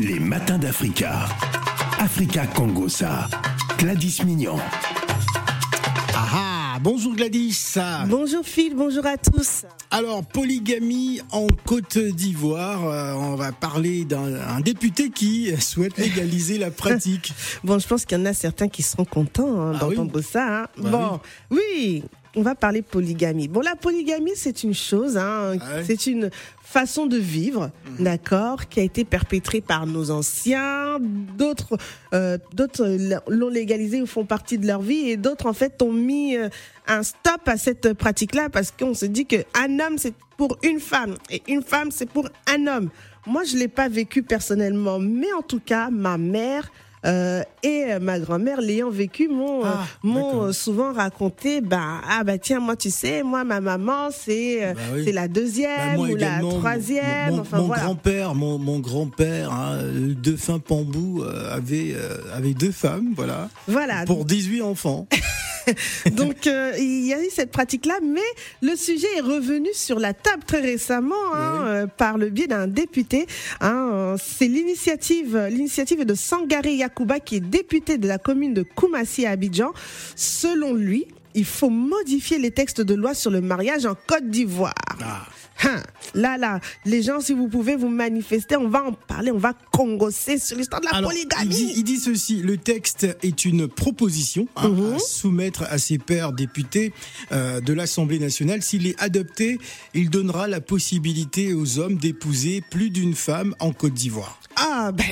Les matins d'Africa. Africa Congosa. Gladys Mignon. Ah ah, bonjour Gladys. Bonjour Phil, bonjour à tous. Alors, polygamie en Côte d'Ivoire, euh, on va parler d'un un député qui souhaite légaliser la pratique. Bon, je pense qu'il y en a certains qui seront contents hein, Ah oui. d'entendre ça. hein. Bah bon, oui. On va parler polygamie. Bon, la polygamie, c'est une chose, hein, Ah ouais. c'est une façon de vivre, d'accord, qui a été perpétrée par nos anciens. D'autres, euh, d'autres l'ont légalisée ou font partie de leur vie, et d'autres en fait ont mis euh, un stop à cette pratique-là parce qu'on se dit que un homme c'est pour une femme et une femme c'est pour un homme. Moi, je l'ai pas vécu personnellement, mais en tout cas, ma mère. Euh, et euh, ma grand-mère l'ayant vécu m'ont euh, Ah, d'accord. euh, souvent raconté bah ah bah tiens moi tu sais moi ma maman c'est euh, Bah oui. c'est la deuxième Bah, moi ou la mon- troisième Mon, enfin mon voilà grand-père, mon, mon grand-père, hein, le défunt Pambou, euh, avait, euh, avait deux femmes, voilà, voilà pour 18 enfants. Donc euh, il y a eu cette pratique-là, mais le sujet est revenu sur la table très récemment hein, Oui. euh, par le biais d'un député. Hein, C'est l'initiative, l'initiative de Sangaré Yakuba qui est député de la commune de Koumassi à Abidjan. Selon lui, il faut modifier les textes de loi sur le mariage en Côte d'Ivoire. Ah. Hein, là, là, les gens, si vous pouvez vous manifester, on va en parler, on va congosser sur l'histoire de la Alors, il polygamie. dit, il dit ceci, le texte est une proposition hein, Mhm. à soumettre à ses pairs députés euh, de l'Assemblée nationale. S'il est adopté, il donnera la possibilité aux hommes d'épouser plus d'une femme en Côte d'Ivoire. Ah, ben,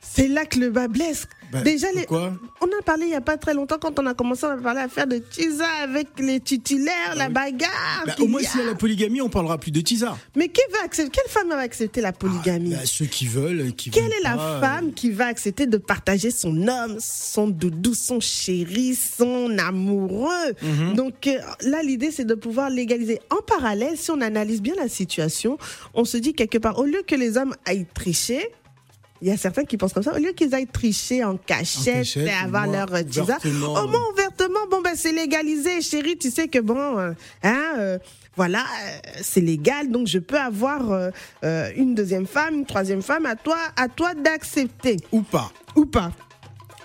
c'est là que le bas blesse. Ben, Déjà, les, on a parlé il y a pas très longtemps quand on a commencé à parler à faire de Tisa avec les titulaires, la oui. bagarre. Qu'il Au moins, s'il y a la polygamie, on parlera plus de Tisa. Mais qui va accepter Quelle femme va accepter la polygamie? Bah, ceux qui veulent, qui Quelle veulent est la pas, euh, femme qui va accepter de partager son homme, son doudou, son chéri, son amoureux? Mhm. Donc euh, là, l'idée, c'est de pouvoir légaliser. En parallèle, si on analyse bien la situation, on se dit quelque part, au lieu que les hommes aillent tricher, il y a certains qui pensent comme ça, au lieu qu'ils aillent tricher en cachette, cachette, et avoir au moins leur tisa, ouvertement. au moins ouvertement, bon ben c'est légalisé, chérie, tu sais que bon, euh, hein, euh, voilà, euh, c'est légal, donc je peux avoir euh, une deuxième femme, une troisième femme, à toi, à toi d'accepter Ou pas. ou pas.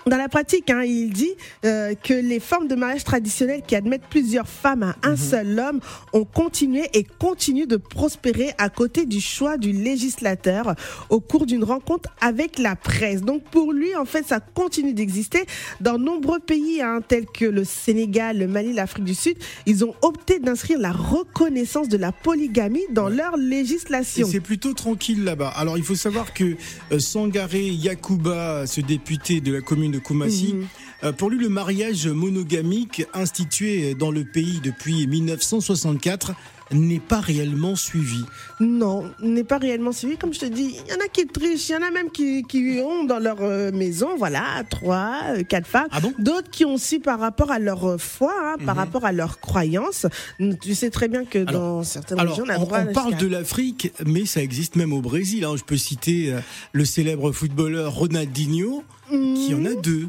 Dans la pratique, hein, il dit euh, que les formes de mariage traditionnelles qui admettent plusieurs femmes à un seul homme ont continué et continuent de prospérer à côté du choix du législateur au cours d'une rencontre avec la presse. Donc pour lui, en fait, ça continue d'exister. Dans nombreux pays hein, tels que le Sénégal, le Mali, l'Afrique du Sud, ils ont opté d'inscrire la reconnaissance de la polygamie dans leur législation. c'est plutôt tranquille là-bas. Alors, il faut savoir que euh, Sangaré Yakuba, ce député de la commune de Koumassi, Mhm. euh, pour lui, le mariage monogamique institué dans le pays depuis 1964 n'est pas réellement suivi. Non, n'est pas réellement suivi. Comme je te dis, il y en a qui trichent, il y en a même qui, qui ont dans leur euh, maison, voilà, trois, euh, quatre femmes. Ah bon? D'autres qui ont su par rapport à leur euh, foi, hein, par rapport à leur croyance. Tu sais très bien que Alors- dans certaines Alors, régions, on, a droit on parle de l'Afrique, mais ça existe même au Brésil. hein. Je peux citer le célèbre footballeur Ronaldinho, qui en a deux.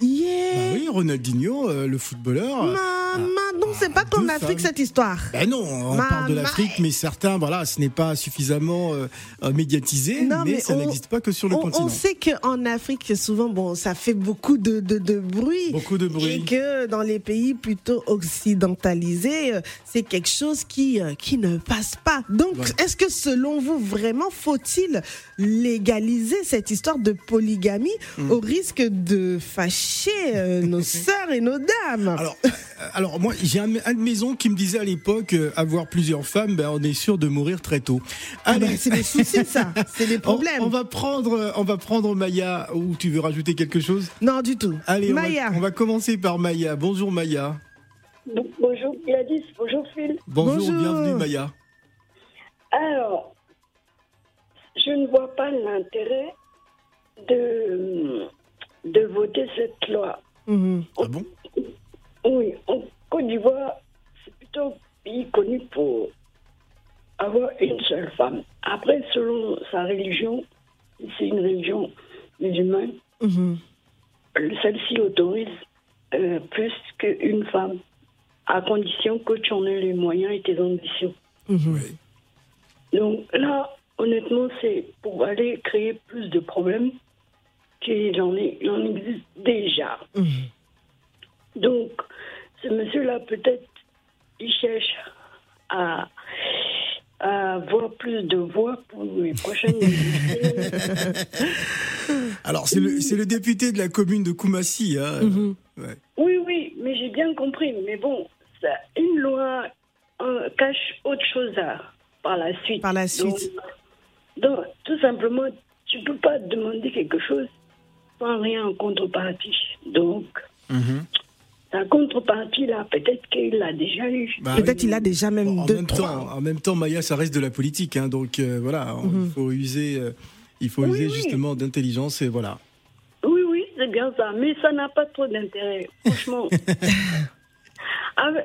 Yeah. Bah oui, Ronaldinho, euh, le footballeur. euh, Maman, non, c'est pas qu'en Afrique cette histoire. Ben non, on Ma- parle de ma- l'Afrique, mais certains, voilà, ce n'est pas suffisamment euh, médiatisé, Non, mais, mais ça n'existe pas que sur le On, continent. on sait qu'en Afrique, souvent, bon, ça fait beaucoup de, de, de bruit. Beaucoup de Et bruit. que dans les pays plutôt occidentalisés, c'est quelque chose qui, qui ne passe pas. Donc, Voilà. est-ce que selon vous, vraiment, faut-il légaliser cette histoire de polygamie Mm. au risque de fâcher euh, nos sœurs et nos dames Alors, euh, alors moi, j'ai un, un de mes oncles qui me disait à l'époque, euh, avoir plusieurs femmes, ben, on est sûr de mourir très tôt. Ah Allez, ben, c'est des soucis, ça. C'est des problèmes. on va prendre, on va prendre Maya. Ou tu veux rajouter quelque chose? Non, du tout. Allez, on va- Maya. On, va, commencer par Maya. Bonjour Maya. Bonjour Gladys, bonjour Phil. Bonjour, Bonjour. bienvenue Maya. Alors, je ne vois pas l'intérêt de, de voter cette loi. Mhm. Ah bon? Oui, en Côte d'Ivoire, c'est plutôt un pays connu pour avoir une seule femme. Après, selon sa religion, c'est une religion musulmane, Mhm. celle-ci autorise euh, plus qu'une femme, à condition que tu en aies les moyens et tes ambitions. Oui. Donc là, honnêtement, c'est pour aller créer plus de problèmes qu'il en, existe déjà. Donc, ce monsieur-là, peut-être, il cherche à, à avoir plus de voix pour les prochaines élections. Alors, c'est le, c'est le député de la commune de Koumassi. hein. Mhm. Ouais. Oui, oui, mais j'ai bien compris. Mais bon, ça, une loi euh, cache autre chose à- par la suite. Par la Donc, suite. donc, tout simplement, tu peux pas demander quelque chose sans rien en contrepartie. Donc, Mhm. la contrepartie, là, peut-être qu'il l'a déjà eu. Bah Peut-être oui. il a déjà même Bon, en, deux, même trois. temps, en même temps, Maya, ça reste de la politique. hein, donc euh, voilà, Mhm. il faut user, euh, il faut Oui, user oui. justement d'intelligence et voilà. Oui, oui, c'est bien ça. Mais ça n'a pas trop d'intérêt, franchement. Ah, pas,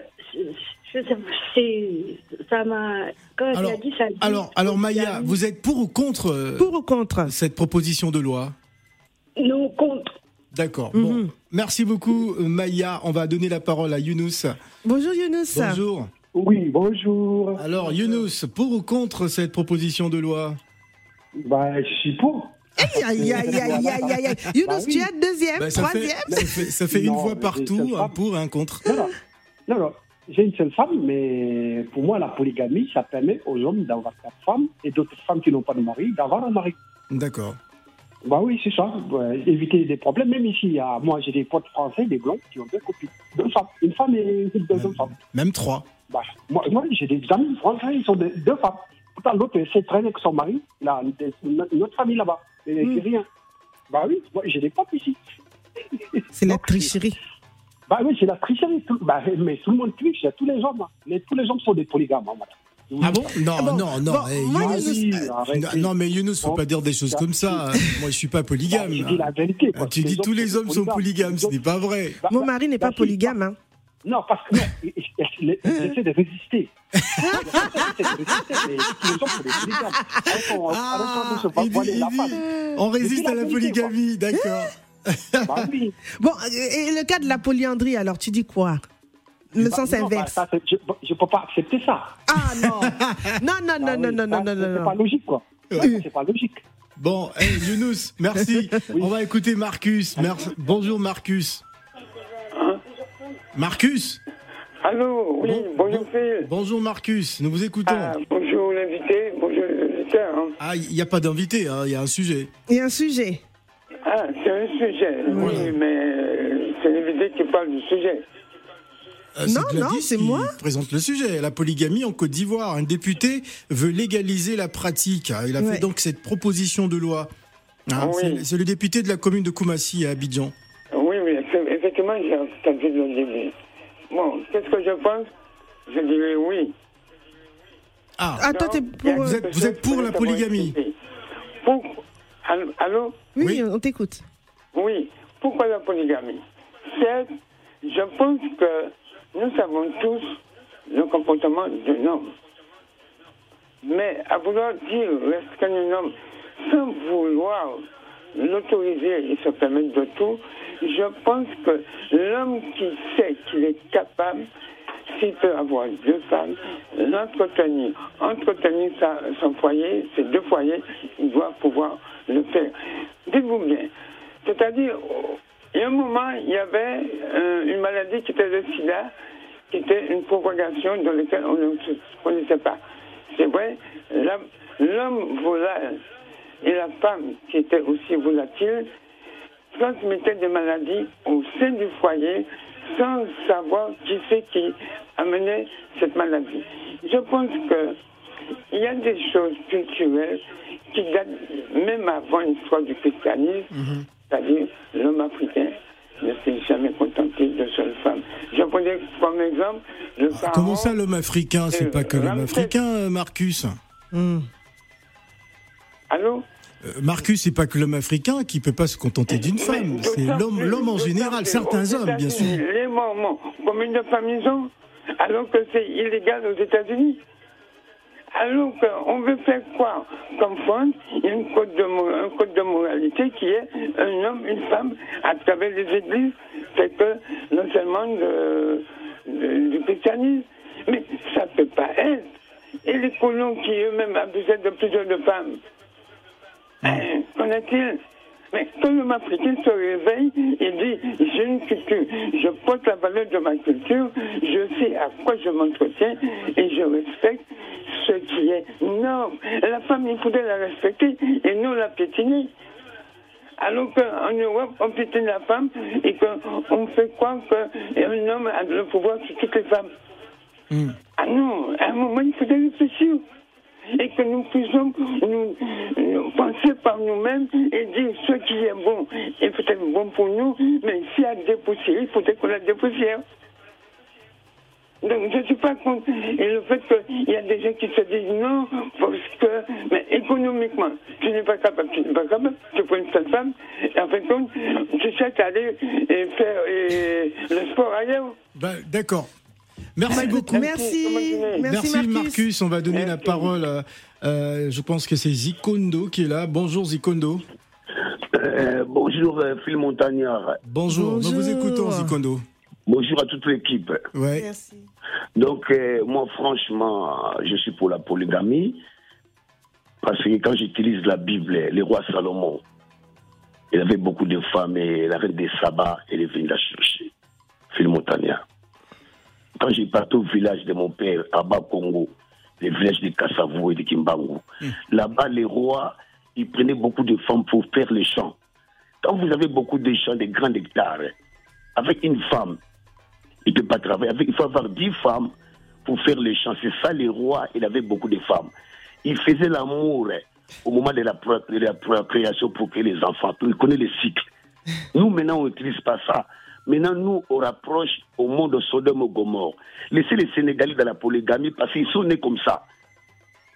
ça m'a. Quand elle Alors, a dit ça. a dit- alors, alors Maya, vous êtes pour ou contre euh, Pour ou contre cette proposition de loi? D'accord. Mhm. Bon, merci beaucoup euh, Maya. On va donner la parole à Younous. Bonjour Younous. Bonjour. Oui, bonjour. Alors Younous, pour ou contre cette proposition de loi? Bah, je suis pour. Aïe, aïe, aïe, aïe, aïe, aïe. Younous, Bah oui. tu es deuxième, ça, fait, troisième? ça fait ça fait une voix partout, un ça. pour et un contre. Non, non, non, non. J'ai une seule femme, mais pour moi, la polygamie, ça permet aux hommes d'avoir quatre femmes et d'autres femmes qui n'ont pas de mari d'avoir un mari. D'accord. Bah oui, c'est ça. Ouais, éviter des problèmes. Même ici, il y a- moi, j'ai des potes français, des blonds, qui ont deux copines. Deux femmes. Une femme et deux, femmes. Même trois. Bah, moi, moi j'ai des amis français, ils sont des- deux femmes. Pourtant, l'autre, elle s'est traînée avec son mari. Il a une autre famille là-bas. Et c'est rien. Bah oui, moi, j'ai des potes ici. C'est la tricherie. Bah oui, c'est la tricherie. Tout, bah, mais tout le monde triche, c'est tous les hommes. hein. Les, tous les hommes sont des polygames. hein, madame. Ah bon Non, Ah bon non, non. Bon, eh, moi, Ah Younous, arrêtez. non, mais Younous, faut Bon, pas dire des choses comme ça. hein. Moi, je suis pas polygame. Bah, je dis la vérité. Ah, quoi. tu dis tous les hommes sont polygames, ce n'est pas vrai. Bah, Mon bah, mari n'est bah, pas polygame. Hein. Non, parce que non, il- il- il- il essaie de résister. Ah, on résiste à la polygamie, d'accord. Bah. Bon, et le cas de la polyandrie, alors tu dis quoi? Le sens non, bah, inverse. ça, je ne peux pas accepter ça. Ah non Non, non, Ah non, oui, non, non, ça, non, non, C'est non, pas non. logique, quoi. Oui. C'est pas logique. Bon, hey, Younous, merci. On va écouter Marcus. Merci. Bonjour Marcus. Marcus Allô, oui, Bon- bonjour bon- Phil. Bonjour Marcus, nous vous écoutons. Ah, bonjour l'invité, bonjour auditeurs. hein. Ah, il n'y a pas d'invité, hein, il y a un sujet. Il y a un sujet. Ah, c'est un sujet. Voilà. Oui, mais euh, c'est l'invité qui parle du sujet. Euh, Non, Gladys non, c'est qui moi. présente le sujet. La polygamie en Côte d'Ivoire. Un député veut légaliser la pratique. Il a Ouais. fait donc cette proposition de loi. Oui. c'est- le député de la commune de Koumassi à Abidjan. Oui, oui, effectivement, j'ai entendu le début. Bon, qu'est-ce que je pense? Je dirais oui. Ah, Ah, toi, a pour. Vous êtes- quelque chose pour la polygamie. Pour... Allô, allô Oui, Oui. on t'écoute. Oui, pourquoi la polygamie? Certes, je pense que nous savons tous le comportement d'un homme. Mais à vouloir dire restreindre un homme sans vouloir l'autoriser et se permettre de tout, je pense que l'homme qui sait qu'il est capable, s'il peut avoir deux femmes, l'entretenir, entretenir sa- son foyer, ses deux foyers, il doit pouvoir le faire. Dites-vous bien, c'est-à-dire, il y a un moment, il y avait euh, une maladie qui était le sida, qui était une propagation dans laquelle on ne connaissait pas. C'est vrai, l'homme volatile et la femme qui était aussi volatile transmettaient des maladies au sein du foyer sans savoir qui c'est qui amenait cette maladie. Je pense que il y a des choses culturelles qui datent même avant l'histoire du christianisme, c'est-à-dire l'homme africain ne s'est jamais contenté de seule femme. Je prenais comme exemple le Ah, comment ça l'homme africain C'est euh, pas que l'homme Ramsès. africain, euh, Marcus. Hmm. Allô? Euh, Marcus, c'est pas que l'homme africain qui peut pas se contenter d'une femme. C'est l'homme, l'homme en général, certains hommes, bien sûr. Les Mormons, femmes ils ont Alors que c'est illégal aux États-Unis alors qu'on veut faire quoi Comme France, il y a une code de, un code de moralité qui est un homme, une femme, à travers les églises, c'est que non seulement de- de- du christianisme, mais ça ne peut pas être. et les colons qui eux-mêmes abusaient de plusieurs de femmes. Hein, Qu'en est-il? Mais quand l'homme africain se réveille et dit j'ai une culture, je porte la valeur de ma culture, je sais à quoi je m'entretiens et je respecte ce qui est norme. La femme, il faudrait la respecter et non la piétiner. Alors qu'en Europe, on piétine la femme et qu'on fait croire qu'un homme a le pouvoir sur toutes les femmes. Ah non, à un moment, il faudrait réfléchir et que nous puissions nous, penser par nous-mêmes et dire ce qui est bon est peut-être bon pour nous, mais a des poussières, il faudrait qu'on la dépoussière. Donc je ne suis pas contre. Le fait qu'il y a des gens qui se disent non, parce que, économiquement, tu n'es pas capable, tu n'es pas capable, tu prends une seule femme, et en fin de compte, tu cherches à aller et faire et, le sport ailleurs. Bah, D'accord. Merci beaucoup. Merci. Merci, Merci, Marcus. Marcus. On va donner la parole. à- euh, je pense que c'est Zikondo qui est là. Bonjour Zikondo. Euh, bonjour euh, Phil Montagnard. Bonjour. Nous vous écoutons Zikondo. Bonjour à toute l'équipe. Ouais. Merci. Donc, euh, moi, franchement, je suis pour la polygamie. Parce que quand j'utilise la Bible, le roi Salomon, il avait beaucoup de femmes et la reine des sabbats, elle est venue la chercher. Phil Montagnard. Quand j'ai parti au village de mon père, à Bas-Congo, le village de Kassavou et de Kimbangu, là-bas, les rois, ils prenaient beaucoup de femmes pour faire les champs. Quand vous avez beaucoup de champs, de grands hectares, avec une femme, il ne peut pas travailler. Avec, il faut avoir dix femmes pour faire les champs. C'est ça, les rois, il avait beaucoup de femmes. Il faisait l'amour hein, au moment de la, de la procréation pour que les enfants, il connaît les cycles. Nous, maintenant, on n'utilise pas ça. Maintenant, nous, on rapproche au monde de Sodome et Gomorre. Laissez les Sénégalais dans la polygamie parce qu'ils sont nés comme ça.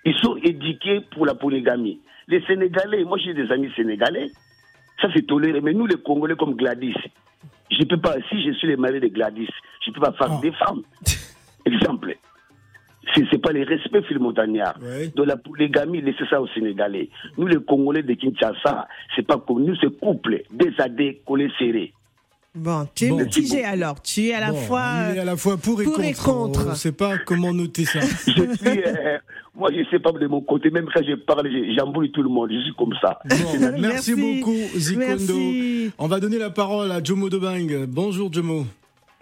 Ils sont éduqués pour la polygamie. Les Sénégalais, moi j'ai des amis sénégalais, ça c'est toléré. Mais nous, les Congolais comme Gladys, je ne peux pas, si je suis le mari de Gladys, je ne peux pas faire Ah. des femmes. Exemple. Ce n'est pas le respect, Phil Montagnard. Ouais. De la polygamie, laissez ça aux Sénégalais. Nous, les Congolais de Kinshasa, c'est pas comme nous, c'est couple, des adés collés serrés. Bon, tu es Bon. mitigé alors. Tu es à la Bon, fois. il est à la fois pour et pour contre. et contre. On ne sait pas comment noter ça. Je suis, euh, moi, je sais pas de mon côté, même quand je parle, je- j'embrouille tout le monde, je suis comme ça. Bon, merci, Merci. beaucoup Zikondo. Merci. On va donner la parole à Jomo Dobang. Bonjour Jomo.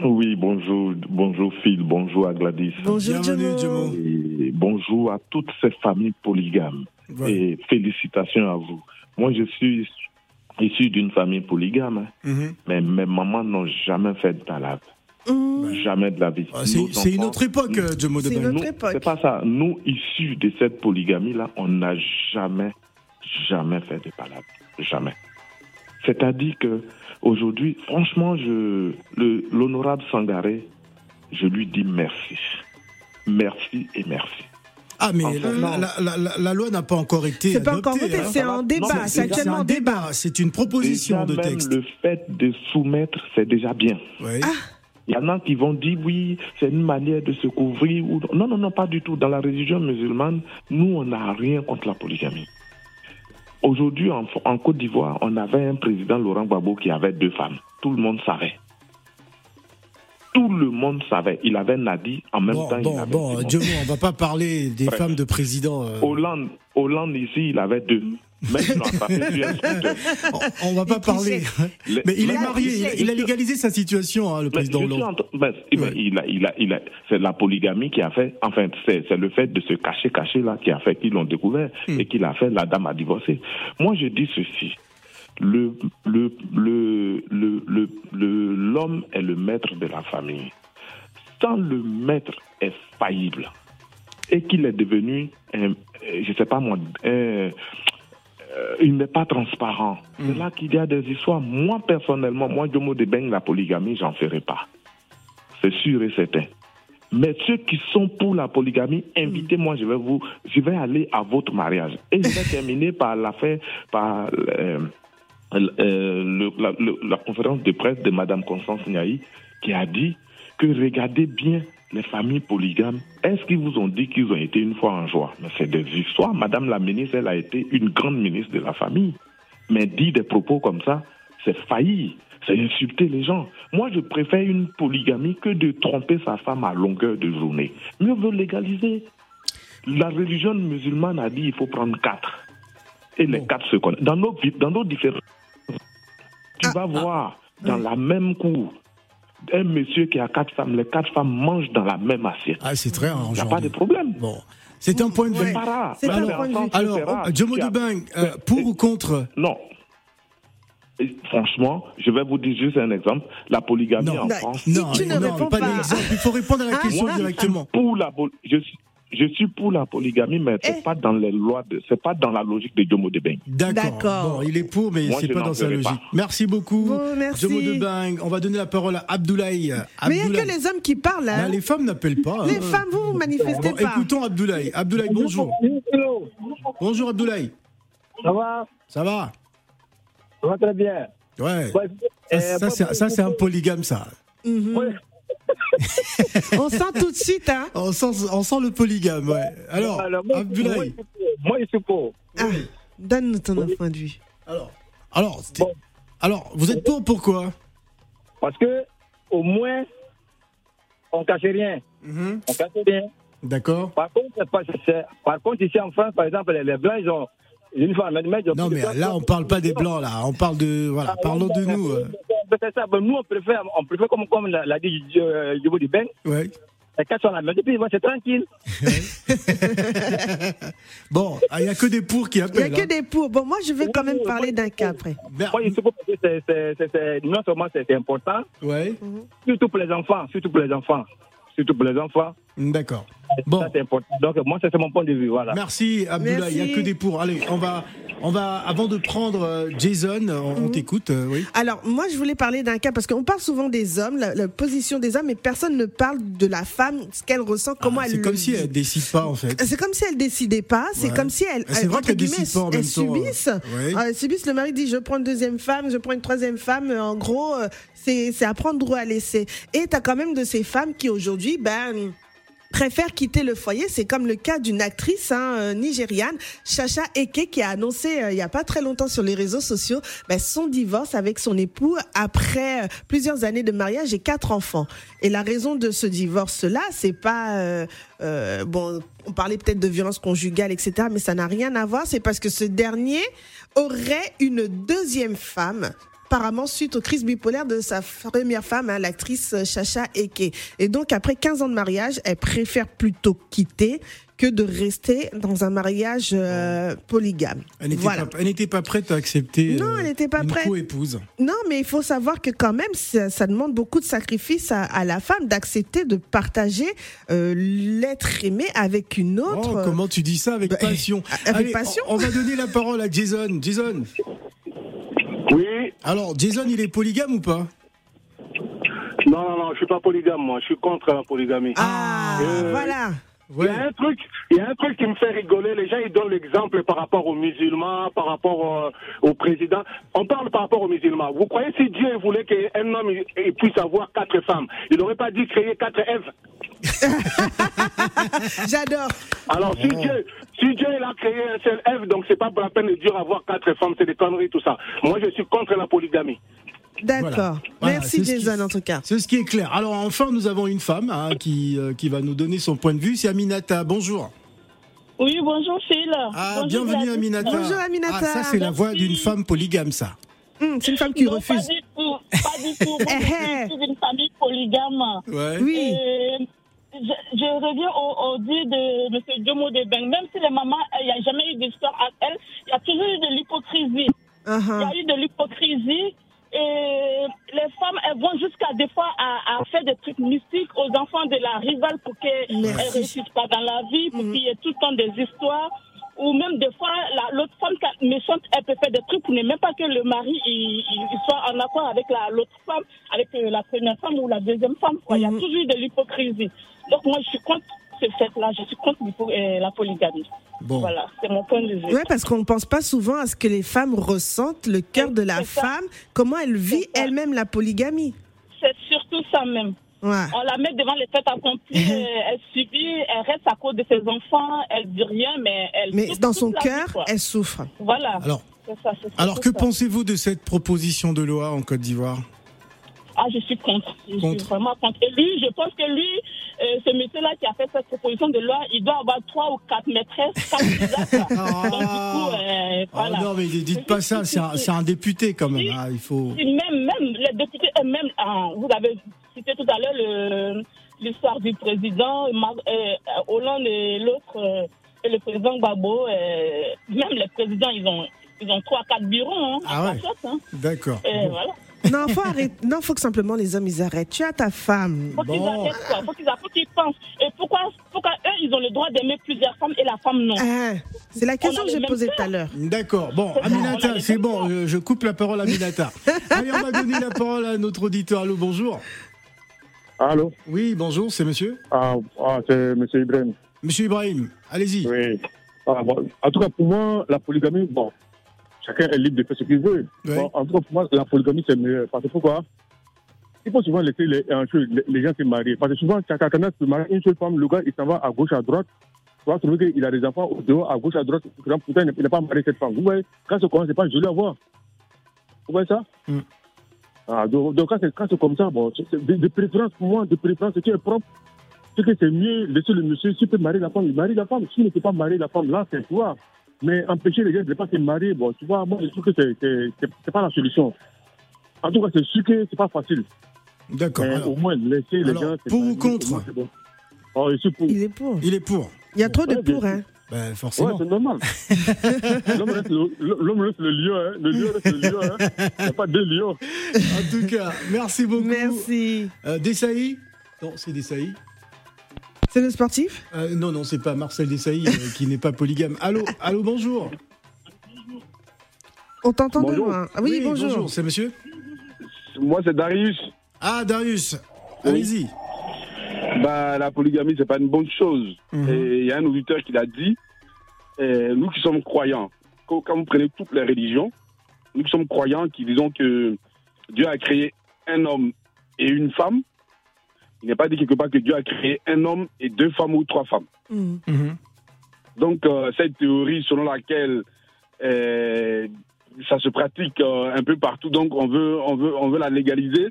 Oui, bonjour, bonjour Phil, bonjour à Gladys. Bonjour, Bienvenue, Jomo. Jomo. Et bonjour à toutes ces familles polygames. Ouais. Et félicitations à vous. Moi, je suis issu d'une famille polygame, hein, Mhm. mais mes mamans n'ont jamais fait de balade. Mmh. Jamais de la vie. Ah, c'est une autre époque, euh, Jomo C'est une autre époque. c'est pas ça. Nous, issus de cette polygamie-là, on n'a jamais, jamais fait de balade. Jamais. C'est-à-dire que aujourd'hui, franchement, je, le, l'honorable Sangaré, je lui dis merci. Merci et merci. Ah, mais Enfin, la, non. la- la- la- la loi n'a pas encore été C'est pas adoptée. encore voté, hein. c'est en débat. C'est actuellement un en débat. C'est une proposition Déjà de même texte. le fait de soumettre, c'est déjà bien. Ouais. Ah. Il y en a qui vont dire oui, c'est une manière de se couvrir. Ou... Non, non, non, pas du tout. Dans la religion musulmane, nous, on n'a rien contre la polygamie. Aujourd'hui, en, en Côte d'Ivoire, on avait un président, Laurent Gbagbo, qui avait deux femmes. Tout le monde savait. Tout le monde savait. Il avait Nadi, en même Bon, temps, il bon, avait bon. Jomo, on va pas parler des Bref. femmes de président. euh, Hollande, Hollande, ici, il avait deux. Même il on, on va pas Il parler. Les- Mais il est marié, il, il a légalisé sa situation, hein, le Mais président Hollande. il- Ouais. il a, il a, il a, c'est la polygamie qui a fait, enfin, c'est, c'est le fait de se cacher, cacher là, qui a fait qu'ils l'ont découvert Hmm. et qu'il a fait, la dame a divorcé. Moi, je dis ceci. Le, le, le, le, le, le- l'homme est le maître de la famille. Quand le maître est faillible et qu'il est devenu, un, je sais pas moi, un, euh, il n'est pas transparent. C'est là qu'il y a des histoires. Moi, personnellement, moi, Jomo de Beng, la polygamie, j'en ferai pas. C'est sûr et certain. Mais ceux qui sont pour la polygamie, invitez-moi, je vais vous, je vais aller à votre mariage. Et je vais terminer par l'affaire, par euh, le- la, le- la conférence de presse de Madame Constance Niaï, qui a dit que regardez bien les familles polygames. Est-ce qu'ils vous ont dit qu'ils ont été une fois en joie? Mais c'est des histoires. Madame la ministre, elle a été une grande ministre de la famille. Mais dit des propos comme ça, c'est faillir, c'est insulter les gens. Moi, je préfère une polygamie que de tromper sa femme à longueur de journée. Mieux vaut légaliser. la religion musulmane a dit il faut prendre quatre. Et les quatre se connaissent. Dans nos, dans nos différents. Tu vas voir dans la même cour un monsieur qui a quatre femmes. Les quatre femmes mangent dans la même assiette. Ah, c'est très rare Il n'y a pas de problème. Bon, c'est un point de C'est vue. C'est un point de vue. Alors, rare. Jomo Debang, euh, pour ou contre? Non. Et franchement, je vais vous dire juste un exemple. La polygamie Non. en Non. France. Non, tu ne non, réponds pas pas. d'exemple. Il faut répondre à la Ah, question directement. pour la je suis je suis pour la polygamie, mais c'est Eh. pas dans les lois de, c'est pas dans la logique de Jomo Debeng. D'accord. D'accord. Bon, il est pour, mais c'est pas dans sa logique. pas. Merci beaucoup. Bon, merci. Jomo Debang. On va donner la parole à Abdoulaye. Mais il n'y a que les hommes qui parlent. hein. Les femmes n'appellent pas. Les hein. femmes, vous, vous manifestez Bon, pas. écoutons Abdoulaye. Abdoulaye, bonjour. Bonjour Abdoulaye. Ça va? Ça va? Ça va très bien. Ouais. Ouais, Ça, euh, ça, c'est- un polygame, ça. Ouais. On sent tout de suite, hein. On sent, on sent le polygame, ouais. Alors, Alors, moi, Abdoulaye. je suis pour. Moi, je suis pour. Ah, Donne-nous ton point de vue. Alors, alors, Bon. alors, vous êtes pour pourquoi? Parce que, au moins, on ne cache rien. Mhm. On cache rien. D'accord. Par contre, c'est pas- c'est- par contre, ici en France, par exemple, les, les Blancs, ils ont Mais, mais Non, mais là, on parle pas des blancs, là. On parle de, voilà, Ah, parlons de nous. euh. C'est ça. Ben, nous, on préfère, on préfère comme, comme l'a dit euh, Djibo du Ben, Ouais. les quatre sont à la maison, puis c'est tranquille. Bon, il n'y a que des pour qui Il n'y a appellent. que hein. des pour. Bon, moi, je vais quand même parler d'un cas après. Ber- Moi, je parce que non seulement c'est important, Ouais, surtout pour les enfants, surtout pour les enfants. Surtout pour les enfants. D'accord. Bon, Ça, c'est important. Donc, moi, ça, c'est mon point de vue. Voilà. merci Abdoulaye. Il n'y a que des pour. Allez, on va, on va, avant de prendre euh, Jason, on, on t'écoute, euh, oui. Alors, moi, je voulais parler d'un cas parce qu'on parle souvent des hommes, la, la position des hommes, mais personne ne parle de la femme, ce qu'elle ressent, comment Ah, elle C'est comme si elle décide pas, en fait. C'est comme si elle décidait pas. C'est Ouais. comme si elle. C'est elle- vrai qu'elle décide pas en elle même temps, subisse. euh, ouais. Euh, elle subisse. Le mari dit je prends une deuxième femme, je prends une troisième femme. En gros, euh, c'est c'est à prendre ou à laisser. Et t'as quand même de ces femmes qui aujourd'hui, ben préfèrent quitter le foyer. C'est comme le cas d'une actrice hein, euh, nigériane, Chacha Eke, qui a annoncé euh, il y a pas très longtemps sur les réseaux sociaux ben, son divorce avec son époux après euh, plusieurs années de mariage et quatre enfants. Et la raison de ce divorce-là, c'est pas euh, bon. On parlait peut-être de violence conjugale, etc., mais ça n'a rien à voir. C'est parce que ce dernier aurait une deuxième femme apparemment suite aux crises bipolaires de sa première femme, hein, l'actrice Chacha Eke. Et donc, après 15 ans de mariage, elle préfère plutôt quitter que de rester dans un mariage euh, polygame. Elle n'était Voilà. pas, prête à accepter. Non, euh, elle n'était pas une prête. co-épouse. Non, mais il faut savoir que quand même, ça, ça demande beaucoup de sacrifices à, à la femme d'accepter de partager euh, l'être aimé avec une autre. Oh, comment tu dis ça avec Bah, passion? avec Allez, passion. On, on va donner la parole à Jason. Jason. Oui, Alors, Jason, il est polygame ou pas? Non, non, non, je suis pas polygame, moi. Je suis contre la polygamie. Ah, Euh, voilà. Il y a un truc, il y a un truc qui me fait rigoler. Les gens, ils donnent l'exemple par rapport aux musulmans, par rapport euh, au président. On parle par rapport aux musulmans. Vous croyez si Dieu voulait qu'un homme il- il puisse avoir quatre femmes, il n'aurait pas dû créer quatre Èves? J'adore. Alors si Dieu, si Dieu il a créé un seul Ève, donc c'est pas pour la peine de Dieu avoir quatre femmes, c'est des conneries tout ça. Moi, je suis contre la polygamie. D'accord. Voilà. Voilà, Merci Jason en tout cas. C'est ce qui est clair. Alors, enfin, nous avons une femme hein, qui, euh, qui va nous donner son point de vue. C'est Aminata. Bonjour. Oui, bonjour Phil. Ah, Bonjour, bienvenue. Aminata. Bonjour, Aminata. Ah, ça, c'est la voix d'une femme polygame, ça. Hum, c'est une femme qui non, refuse. Pas du tout, pas du tout. Moi, Eh, je eh. suis d'une famille polygame. Ouais. Oui. Et je, je reviens au, au dit de M. Jomo Debeng. Même si les mamans, il n'y a jamais eu d'histoire à elle, il y a toujours eu de l'hypocrisie. Il y Uh-huh. a eu de l'hypocrisie. Et les femmes, elles vont jusqu'à des fois à, à faire des trucs mystiques aux enfants de la rivale pour qu'elles ne réussissent pas dans la vie, pour Mhm. qu'il y ait tout le temps des histoires. Ou même des fois, la- l'autre femme méchante, elle peut faire des trucs pour ne même pas que le mari il, il- il soit en accord avec la- l'autre femme, avec euh, la première femme ou la deuxième femme. quoi. Il y a Mhm. toujours de l'hypocrisie. Donc moi, je suis contre ce fait-là. Je suis contre euh, la polygamie. Bon. Voilà, c'est mon point de vue. Ouais, parce qu'on ne pense pas souvent à ce que les femmes ressentent, le cœur de la ça. femme, comment elle vit elle-même la polygamie. C'est surtout ça même. Ouais. On la met devant les fêtes accomplies, euh, elle subit, elle reste à cause de ses enfants, elle dit rien, mais elle. Mais dans son vie, cœur, elle souffre. Voilà. Alors, ça, alors que pensez-vous de cette proposition de loi en Côte d'Ivoire? Ah, je suis contre. Je suis vraiment contre. Et lui, je pense que lui, euh, ce monsieur-là qui a fait cette proposition de loi, il doit avoir trois ou quatre maîtresses. Donc, du coup, euh, voilà. non, mais dites pas ça, c'est un, député quand même. hein, il faut. Même, même les députés eux-mêmes, ah, vous avez cité tout à l'heure l'histoire du président Mar- euh, Hollande et l'autre, et le président Gbagbo. même les présidents, ils ont, ils ont trois, quatre bureaux hein, Ah ouais. Hein. D'accord. Et voilà. Non, faut arrêter. Non, faut que simplement les hommes ils arrêtent. Tu as ta femme. Faut qu'ils Bon. arrêtent, quoi. Faut qu'ils faut qu'ils pensent. Et pourquoi, pourquoi eux, ils ont le droit d'aimer plusieurs femmes et la femme non? Ah, c'est la question que j'ai posée tout à l'heure. D'accord. Bon, Aminata, c'est bon. Je, je coupe la parole à Aminata. Allez, on va donner la parole à notre auditeur. Allô, bonjour. Allô? Oui, bonjour, c'est monsieur Ah, ah, c'est M. Ibrahim. Monsieur Ibrahim, allez-y. Oui. Ah, bon, en tout cas, pour moi, la polygamie, bon, chacun est libre de faire ce qu'il veut. Oui. Bon, en tout cas, pour moi, la polygamie, c'est mieux. Parce que pourquoi? Il faut souvent laisser les, gens se marier. Parce que souvent, chacun se marier une seule femme, le gars, il s'en va à gauche, à droite. Tu vas trouver qu'il a des enfants au dehors, à gauche, à droite. Pourtant, il n'est pas marié cette femme. Vous voyez, quand ça, c'est pas joli à voir. Vous voyez ça? Mm. ah, donc, donc, quand c'est comme ça, bon, de, de préférence pour moi, de préférence, ce qui est propre, c'est que c'est mieux laisser le monsieur, peut marier la femme, il marie la femme. S'il ne peut pas marier la femme, là, c'est toi. Mais empêcher les gens de ne pas se marier, bon, tu vois, moi, je trouve que c'est- pas la solution. En tout cas, c'est sûr que c'est pas facile. D'accord. Au moins, laisser les alors, gens. se pour ou marier, contre bon. Oh, je suis pour. Il est pour. il est pour. Il y a trop de Ouais, pour, hein. Ben, Ouais, forcément. c'est normal. L'homme reste le, l'homme reste le lion, hein. Le lion reste le lion, hein. Il n'y a pas deux lions. en tout cas, merci beaucoup. Merci. Euh, Non, c'est Desailly. C'est le sportif? Euh, non, non, c'est pas Marcel Desailly euh, qui n'est pas polygame. Allô, allô, bonjour. On t'entend de Bonjour. loin. Ah oui, bonjour. C'est monsieur? Moi, c'est Darius. Ah, Darius. Allez-y. Bah, la polygamie, c'est pas une bonne chose. Mhm. Et il y a un auditeur qui l'a dit. Et nous qui sommes croyants, quand, quand vous prenez toutes les religions, nous qui sommes croyants, qui disons que Dieu a créé un homme et une femme, il n'est pas dit quelque part que Dieu a créé un homme et deux femmes ou trois femmes. Mhm. Mhm. Donc, euh, cette théorie selon laquelle euh, ça se pratique euh, un peu partout, donc on veut, on veut, on veut la légaliser,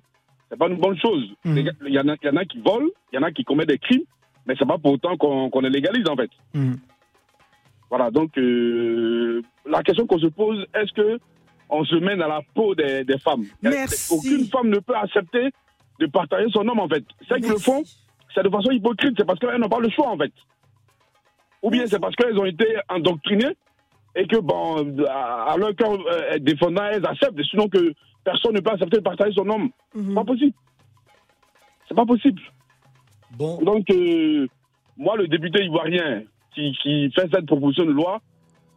c'est pas une bonne chose. Gars, Il y, en a- il y en a qui volent, il y en a qui commettent des crimes, mais c'est pas pour autant qu'on les légalise en fait. Mhm. Voilà, donc euh, la question qu'on se pose, est-ce que on se met dans la peau des, des femmes? Merci. Aucune femme ne peut accepter de partager son homme en fait. Celles qui le font, c'est de façon hypocrite, c'est parce qu'elles n'ont pas le choix en fait. Ou bien c'est parce qu'elles ont été endoctrinées et que, bon, à à leur cœur euh, défendant, elles acceptent, sinon que personne ne peut accepter de partager son homme. Mhm. C'est pas possible. C'est pas possible. Bon, Donc, euh, moi, le député ivoirien qui, qui fait cette proposition de loi,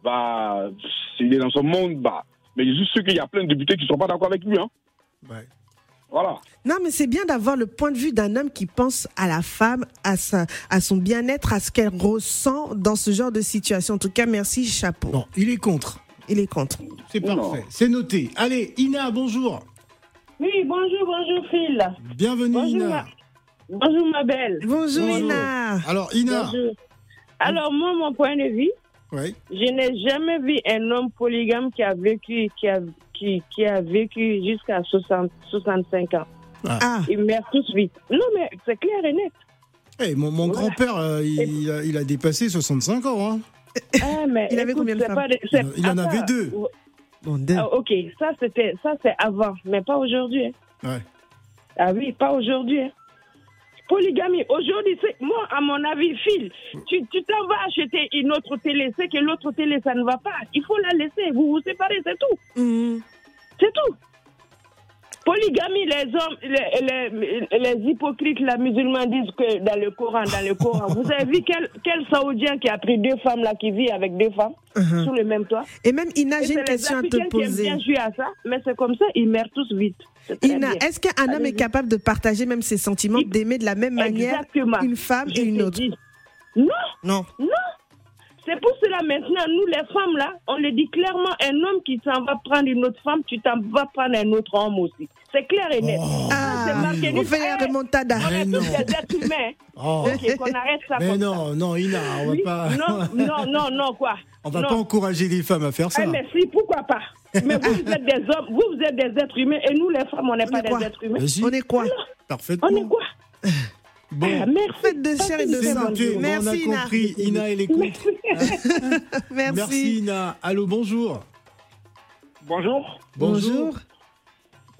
bah, s'il est dans son monde, bah, mais je suis sûr qu'il y a plein de députés qui ne sont pas d'accord avec lui. Hein. ouais. Voilà. Non, mais c'est bien d'avoir le point de vue d'un homme qui pense à la femme, à, sa, à son bien-être, à ce qu'elle ressent dans ce genre de situation. En tout cas, merci, chapeau. Bon, il est contre. Il est contre. C'est Non. parfait. C'est noté. Allez, Ina, bonjour. Oui, bonjour, bonjour Phil. Bienvenue, Bonjour, Ina. ma- Bonjour ma belle. Bonjour, Bonjour. Ina. Alors, Ina. Bonjour. Alors moi, mon point de vue, Ouais. je n'ai jamais vu un homme polygame qui a vécu, qui a, qui, qui a vécu jusqu'à 60, 65 ans. Ah, Ils meurent tous vite. Non, mais c'est clair et net. Eh, mon mon grand-père, euh, il, il a, il a dépassé 65 ans. hein. Ah, mais Il avait écoute, combien de femmes Il en avait deux. bon. Ah, ok, ça c'était, ça c'est avant, mais pas aujourd'hui. hein. Ouais. Ah oui, pas aujourd'hui. hein. Polygamie, aujourd'hui, c'est moi, à mon avis, Phil, tu tu t'en vas acheter une autre télé, c'est que l'autre télé, ça ne va pas. Il faut la laisser, vous vous séparez, c'est tout. Mhm. C'est tout. Polygamie, les hommes, les, les, les hypocrites, les musulmans disent que dans le Coran, dans le Coran, vous avez vu quel, quel Saoudien qui a pris deux femmes là, qui vit avec deux femmes Mhm. sous le même toit? Et même, Ina, j'ai une les question à te Africains qui aiment poser. bien jouer à ça, mais c'est comme ça, ils meurent tous vite. Ina, est-ce qu'un homme est capable de partager même ses sentiments, d'aimer de la même manière Exactement. une femme Je et une autre? dis. Non, Non. non. C'est pour cela maintenant, nous les femmes là, on le dit clairement, un homme qui s'en va prendre une autre femme, tu t'en vas prendre un autre homme aussi. C'est clair et net. Ça, c'est marqué on fait la part. remontada. On est tous des êtres humains. Oh. Ok, qu'on arrête ça Mais comme non, non, Ina, on va Oui, pas. Non, non, non, non, quoi. On va Non. pas encourager les femmes à faire ça. Eh, mais si, pourquoi pas Mais vous, vous êtes des hommes, vous, vous êtes des êtres humains, et nous, les femmes, on n'est pas des êtres humains. On est quoi? Parfaitement. On est quoi? Bon. Ah, Merci. Faites de chair et de sang. Bon, on a Merci, Ina. compris. Ina, elle écoute. Merci. Merci, Ina. Allô, bonjour. Bonjour. Bonjour.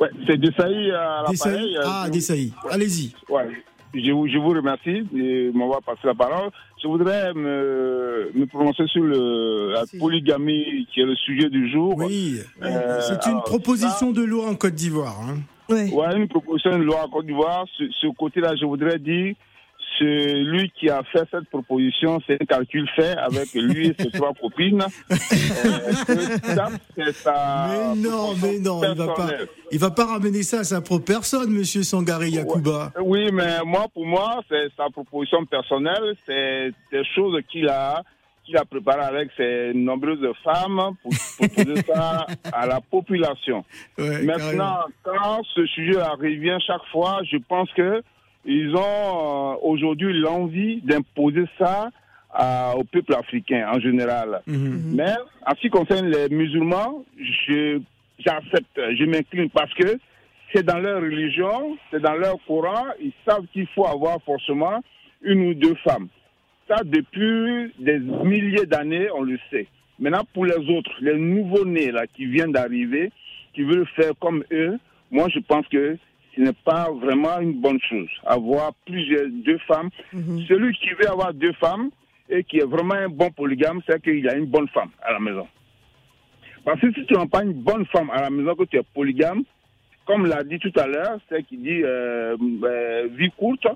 Ouais, c'est Desailly à l'appareil. Ah, Desailly. Allez-y. Ouais. Je vous, je vous remercie de m'avoir passé la parole. Je voudrais me, me prononcer sur le, la polygamie qui est le sujet du jour. Oui. Euh, C'est une alors, proposition de loi en Côte d'Ivoire. hein. Ouais, une proposition de loi en Côte d'Ivoire. Ce, ce côté-là, je voudrais dire, celui qui a fait cette proposition, c'est un calcul fait avec lui et ses trois copines. Euh, Mais non, mais non, il va pas, il va pas ramener ça à sa propre personne, Monsieur Sangari Yakuba. Oui, mais moi, pour moi, c'est sa proposition personnelle, c'est des choses qu'il a, qu'il a préparées avec ses nombreuses femmes pour proposer ça à la population. Ouais, Maintenant, quand ce sujet revient chaque fois, je pense que ils ont euh, aujourd'hui l'envie d'imposer ça à- au peuple africain en général. Mhm. Mais en ce qui concerne les musulmans, je j'accepte, je m'incline parce que c'est dans leur religion, c'est dans leur Coran, ils savent qu'il faut avoir forcément une ou deux femmes. Ça, depuis des milliers d'années, on le sait. Maintenant, pour les autres, les nouveaux-nés là, qui viennent d'arriver, qui veulent faire comme eux, moi, je pense que ce n'est pas vraiment une bonne chose. Avoir plusieurs, deux femmes. Celui qui veut avoir deux femmes et qui est vraiment un bon polygame, c'est qu'il a une bonne femme à la maison. Parce que si tu n'as pas une bonne femme à la maison, que tu es polygame, comme l'a dit tout à l'heure, c'est qui dit euh, euh, vie courte,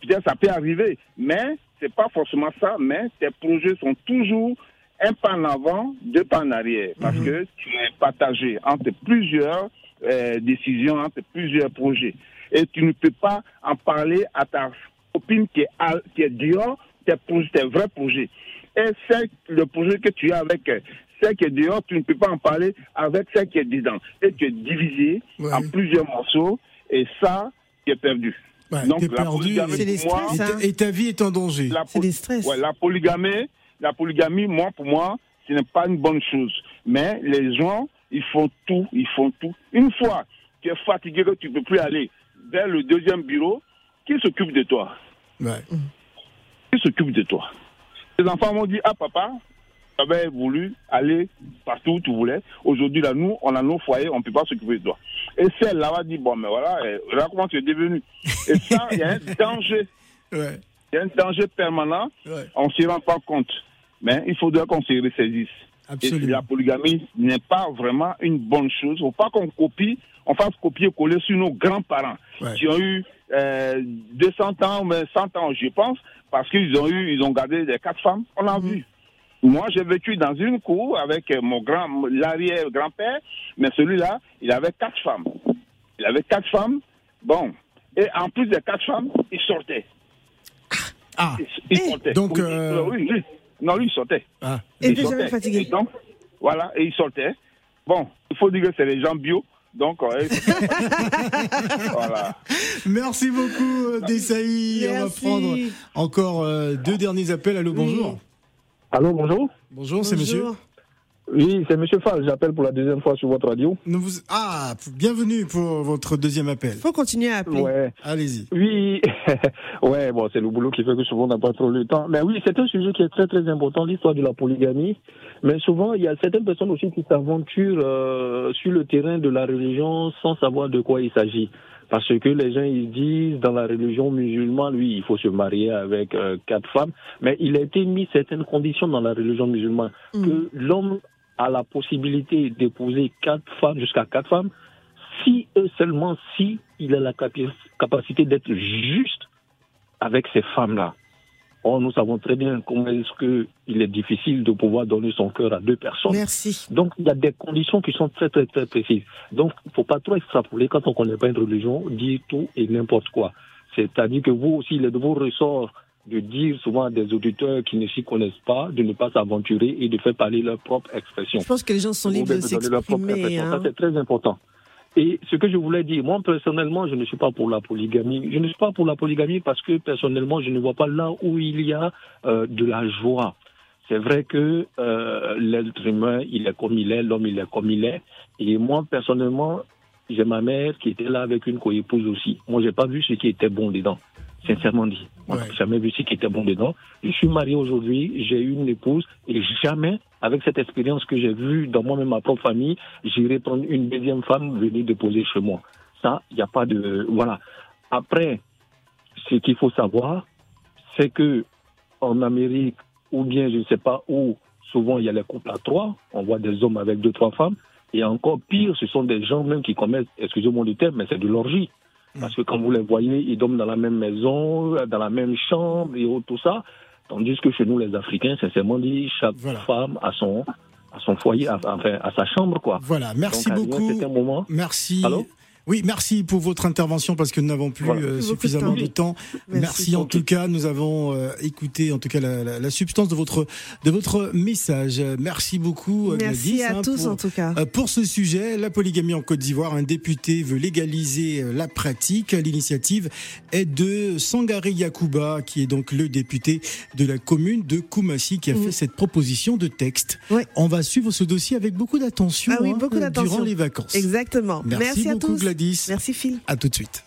peut-être ça peut arriver, mais c'est pas forcément ça, mais tes projets sont toujours un pas en avant, deux pas en arrière, parce que tu es partagé entre plusieurs euh, décisions, entre plusieurs projets. Et tu ne peux pas en parler à ta copine qui est, à- qui est dehors, tes, projets, tes vrais projets. Et c'est le projet que tu as avec euh, celle qui est dehors, tu ne peux pas en parler avec celle qui est dedans. Et tu es divisé en plusieurs morceaux, et ça, tu es perdu. Ouais, Donc, t'es la perdu polygamie, et- pour moi, et ta- et ta vie est en danger. la, po- ouais, la polygamie, la polygamie, moi, pour moi, ce n'est pas une bonne chose. Mais les gens, ils font tout, ils font tout. Une fois que tu es fatigué, que tu ne peux plus aller vers le deuxième bureau, qui s'occupe de toi? Ouais. Qui s'occupe de toi? Les enfants m'ont dit, ah papa, avais voulu aller partout où tu voulais. Aujourd'hui, là, nous, on a nos foyers, on ne peut pas s'occuper de toi. Et celle-là va dire, bon, mais voilà, eh, voilà comment tu es devenu. Et ça, il y a un danger. Il y a un danger permanent. On ne s'y rend pas compte. Mais il faudrait qu'on se ressaisisse. Et la polygamie n'est pas vraiment une bonne chose. Il ne faut pas qu'on copie, on fasse copier-coller sur nos grands-parents qui ont eu euh, 200 ans, mais 100 ans, je pense, parce qu'ils ont eu, ils ont gardé des quatre femmes. On a vu. Moi, j'ai vécu dans une cour avec euh, mon grand, l'arrière-grand-père, mais celui-là, il avait quatre femmes. Il avait quatre femmes. Bon. Et en plus des quatre femmes, il sortait. Ah. Il, il sortait. donc, Oui, euh, oui, oui. Non, lui, il sortait. Ah. Et Il sortait. fatigué. Et donc, voilà, et il sortait. Bon, il faut dire que c'est les gens bio. Donc, voilà. Merci beaucoup, euh, Desailly. On va prendre encore euh, deux derniers appels. Allô, bonjour. Allô, bonjour. Bonjour, c'est monsieur. Oui, c'est Monsieur Fall. J'appelle pour la deuxième fois sur votre radio. Nous vous... Ah, bienvenue pour votre deuxième appel. Faut continuer à appeler. Ouais. Allez-y. Oui, ouais, bon, c'est le boulot qui fait que souvent on n'a pas trop le temps. Mais oui, c'est un sujet qui est très très important, l'histoire de la polygamie. Mais souvent, il y a certaines personnes aussi qui s'aventurent euh, sur le terrain de la religion sans savoir de quoi il s'agit. Parce que les gens ils disent dans la religion musulmane, oui, il faut se marier avec euh, quatre femmes, mais il a été mis certaines conditions dans la religion musulmane que l'homme a la possibilité d'épouser quatre femmes jusqu'à quatre femmes si et seulement si il a la capacité d'être juste avec ces femmes-là. Or, nous savons très bien comment est-ce que il est difficile de pouvoir donner son cœur à deux personnes. Merci. Donc, il y a des conditions qui sont très, très, très précises. Donc, il ne faut pas trop extrapoler quand on ne connaît pas une religion, dire tout et n'importe quoi. C'est-à-dire que vous aussi, il est de vos ressorts de dire souvent à des auditeurs qui ne s'y connaissent pas de ne pas s'aventurer et de faire parler leur propre expression. Je pense que les gens sont libres de s'exprimer. Hein. Ça, c'est très important. Et ce que je voulais dire, moi personnellement, je ne suis pas pour la polygamie. Je ne suis pas pour la polygamie parce que personnellement, je ne vois pas là où il y a euh, de la joie. C'est vrai que euh, l'être humain, il est comme il est, l'homme, il est comme il est. Et moi, personnellement, j'ai ma mère qui était là avec une co-épouse aussi. Moi, j'ai pas vu ce qui était bon dedans sincèrement dit. J'ai jamais vu ce qui était bon dedans. Je suis marié aujourd'hui, j'ai une épouse et jamais, avec cette expérience que j'ai vue dans moi-même, ma propre famille, j'irai prendre une deuxième femme venir déposer chez moi. Ça, il n'y a pas de... Voilà. Après, ce qu'il faut savoir, c'est que en Amérique, ou bien je ne sais pas où, souvent il y a les couples à trois, on voit des hommes avec deux, trois femmes, et encore pire, ce sont des gens même qui commettent, excusez-moi du terme, mais c'est de l'orgie. Parce que quand vous les voyez, ils dorment dans la même maison, dans la même chambre et tout ça. Tandis que chez nous, les Africains, sincèrement dit, chaque femme a son, à son foyer, enfin, à sa chambre, quoi. Voilà, merci beaucoup. moment, merci. Oui, merci pour votre intervention parce que nous n'avons plus euh, suffisamment de temps. Merci, en tout cas, nous avons euh, écouté en tout cas la, la, substance de votre de votre message. Merci beaucoup. Euh, merci à hein, tous pour, en tout cas. pour ce sujet, la polygamie en Côte d'Ivoire, un député veut légaliser la pratique. L'initiative est de Sangare Yakuba, qui est donc le député de la commune de Koumassi, qui a fait cette proposition de texte. On va suivre ce dossier avec beaucoup d'attention ah oui, beaucoup hein, durant les vacances. Exactement. Merci, à beaucoup, tous. Gladys. Merci Phil. À tout de suite.